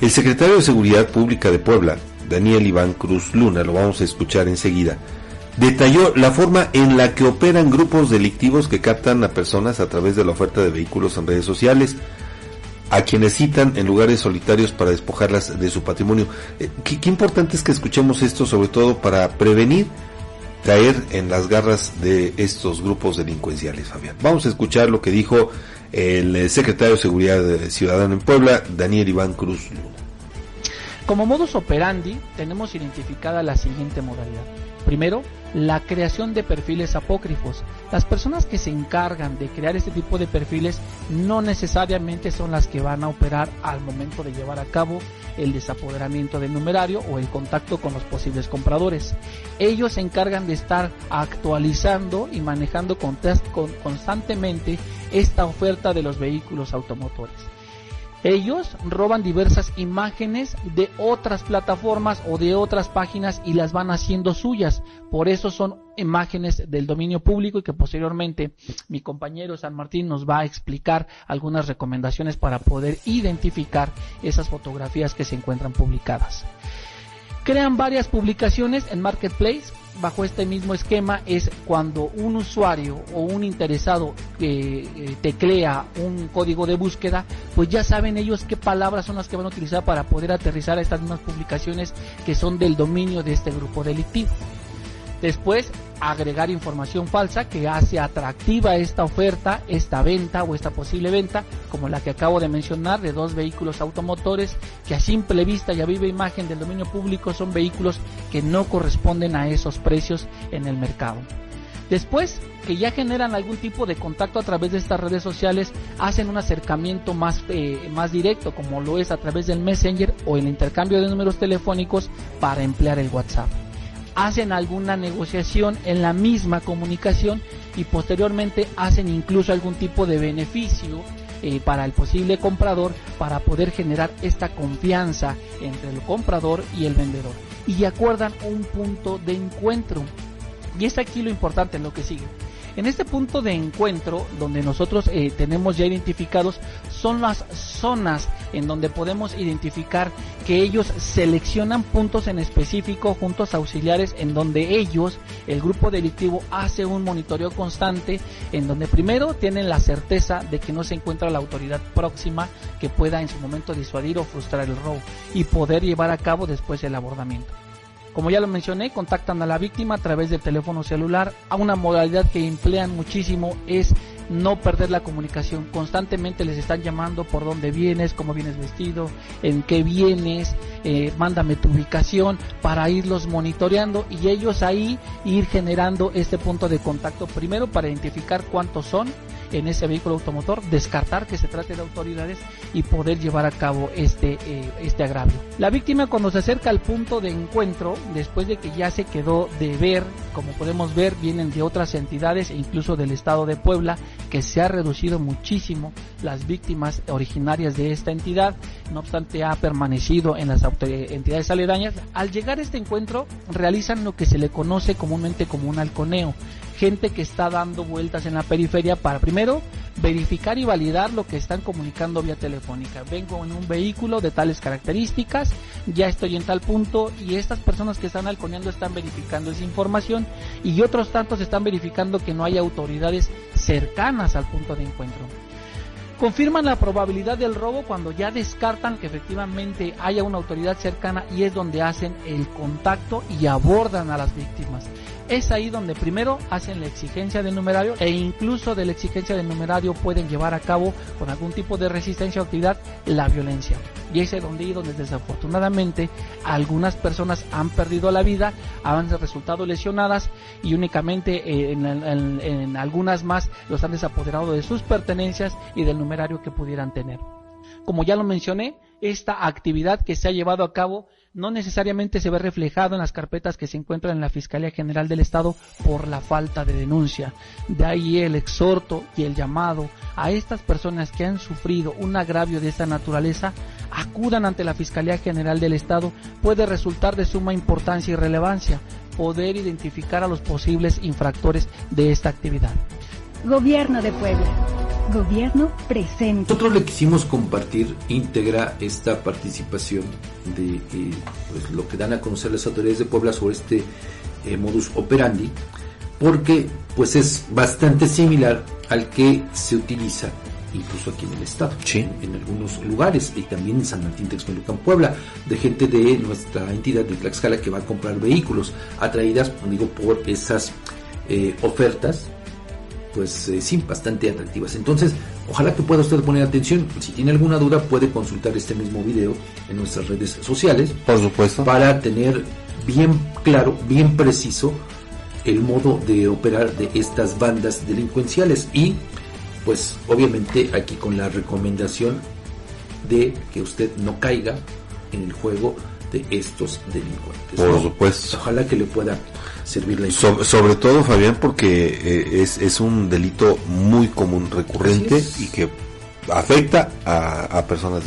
El secretario de Seguridad Pública de Puebla, Daniel Iván Cruz Luna, lo vamos a escuchar enseguida, detalló la forma en la que operan grupos delictivos que captan a personas a través de la oferta de vehículos en redes sociales, a quienes citan en lugares solitarios para despojarlas de su patrimonio. Eh, qué, importante es que escuchemos esto, sobre todo para prevenir caer en las garras de estos grupos delincuenciales, Fabián. Vamos a escuchar lo que dijo el eh, secretario de Seguridad Ciudadana en Puebla, Daniel Iván Cruz Luna. Como modus operandi, tenemos identificada la siguiente modalidad. Primero, la creación de perfiles apócrifos. Las personas que se encargan de crear este tipo de perfiles no necesariamente son las que van a operar al momento de llevar a cabo el desapoderamiento del numerario o el contacto con los posibles compradores. Ellos se encargan de estar actualizando y manejando constantemente esta oferta de los vehículos automotores. Ellos roban diversas imágenes de otras plataformas o de otras páginas y las van haciendo suyas. Por eso son imágenes del dominio público y que posteriormente mi compañero San Martín nos va a explicar algunas recomendaciones para poder identificar esas fotografías que se encuentran publicadas. Crean varias publicaciones en Marketplace bajo este mismo esquema es cuando un usuario o un interesado eh, teclea un código de búsqueda, pues ya saben ellos qué palabras son las que van a utilizar para poder aterrizar a estas mismas publicaciones que son del dominio de este grupo delictivo. Después, agregar información falsa que hace atractiva esta oferta, esta venta o esta posible venta, como la que acabo de mencionar de dos vehículos automotores que a simple vista y a viva imagen del dominio público son vehículos que no corresponden a esos precios en el mercado. Después, que ya generan algún tipo de contacto a través de estas redes sociales, hacen un acercamiento más, eh, más directo, como lo es a través del Messenger o el intercambio de números telefónicos para emplear el WhatsApp hacen alguna negociación en la misma comunicación y posteriormente hacen incluso algún tipo de beneficio eh, para el posible comprador para poder generar esta confianza entre el comprador y el vendedor. Y acuerdan un punto de encuentro. Y es aquí lo importante en lo que sigue en este punto de encuentro, donde nosotros eh, tenemos ya identificados, son las zonas en donde podemos identificar que ellos seleccionan puntos en específico, juntos auxiliares, en donde ellos, el grupo delictivo, hace un monitoreo constante, en donde primero tienen la certeza de que no se encuentra la autoridad próxima que pueda en su momento disuadir o frustrar el robo y poder llevar a cabo después el abordamiento. Como ya lo mencioné, contactan a la víctima a través del teléfono celular. A una modalidad que emplean muchísimo es no perder la comunicación. Constantemente les están llamando por dónde vienes, cómo vienes vestido, en qué vienes, eh, mándame tu ubicación para irlos monitoreando y ellos ahí ir generando este punto de contacto primero para identificar cuántos son en ese vehículo automotor, descartar que se trate de autoridades y poder llevar a cabo este, eh, este agravio. La víctima cuando se acerca al punto de encuentro, después de que ya se quedó de ver, como podemos ver, vienen de otras entidades e incluso del estado de Puebla, que se ha reducido muchísimo las víctimas originarias de esta entidad, no obstante ha permanecido en las entidades aledañas. Al llegar a este encuentro, realizan lo que se le conoce comúnmente como un halconeo gente que está dando vueltas en la periferia para primero verificar y validar lo que están comunicando vía telefónica. Vengo en un vehículo de tales características, ya estoy en tal punto y estas personas que están halconeando están verificando esa información y otros tantos están verificando que no hay autoridades cercanas al punto de encuentro. Confirman la probabilidad del robo cuando ya descartan que efectivamente haya una autoridad cercana y es donde hacen el contacto y abordan a las víctimas es ahí donde primero hacen la exigencia del numerario e incluso de la exigencia del numerario pueden llevar a cabo con algún tipo de resistencia o actividad la violencia. Y es donde, donde desafortunadamente algunas personas han perdido la vida, han resultado lesionadas y únicamente en, en algunas más los han desapoderado de sus pertenencias y del numerario que pudieran tener. Como ya lo mencioné, esta actividad que se ha llevado a cabo no necesariamente se ve reflejado en las carpetas que se encuentran en la Fiscalía General del Estado por la falta de denuncia. De ahí el exhorto y el llamado a estas personas que han sufrido un agravio de esta naturaleza acudan ante la Fiscalía General del Estado puede resultar de suma importancia y relevancia poder identificar a los posibles infractores de esta actividad. Gobierno de Puebla. Gobierno presente. Nosotros le quisimos compartir íntegra esta participación de eh, pues, lo que dan a conocer las autoridades de Puebla sobre este eh, modus operandi, porque pues es bastante similar al que se utiliza incluso aquí en el estado, Sí. en, algunos lugares y también en San Martín Texmelucan, Puebla, de gente de nuestra entidad de Tlaxcala que va a comprar vehículos atraídas, digo, por esas eh, ofertas pues eh, sí, bastante atractivas. Entonces, ojalá que pueda usted poner atención. Si tiene alguna duda, puede consultar este mismo video en nuestras redes sociales Por supuesto. para tener bien claro, bien preciso el modo de operar de estas bandas delincuenciales y pues obviamente aquí con la recomendación de que usted no caiga en el juego de estos delincuentes. Por ¿no? supuesto. Ojalá que le pueda So- sobre todo, Fabián, porque eh, es, es un delito muy común, recurrente y que afecta a, a personas de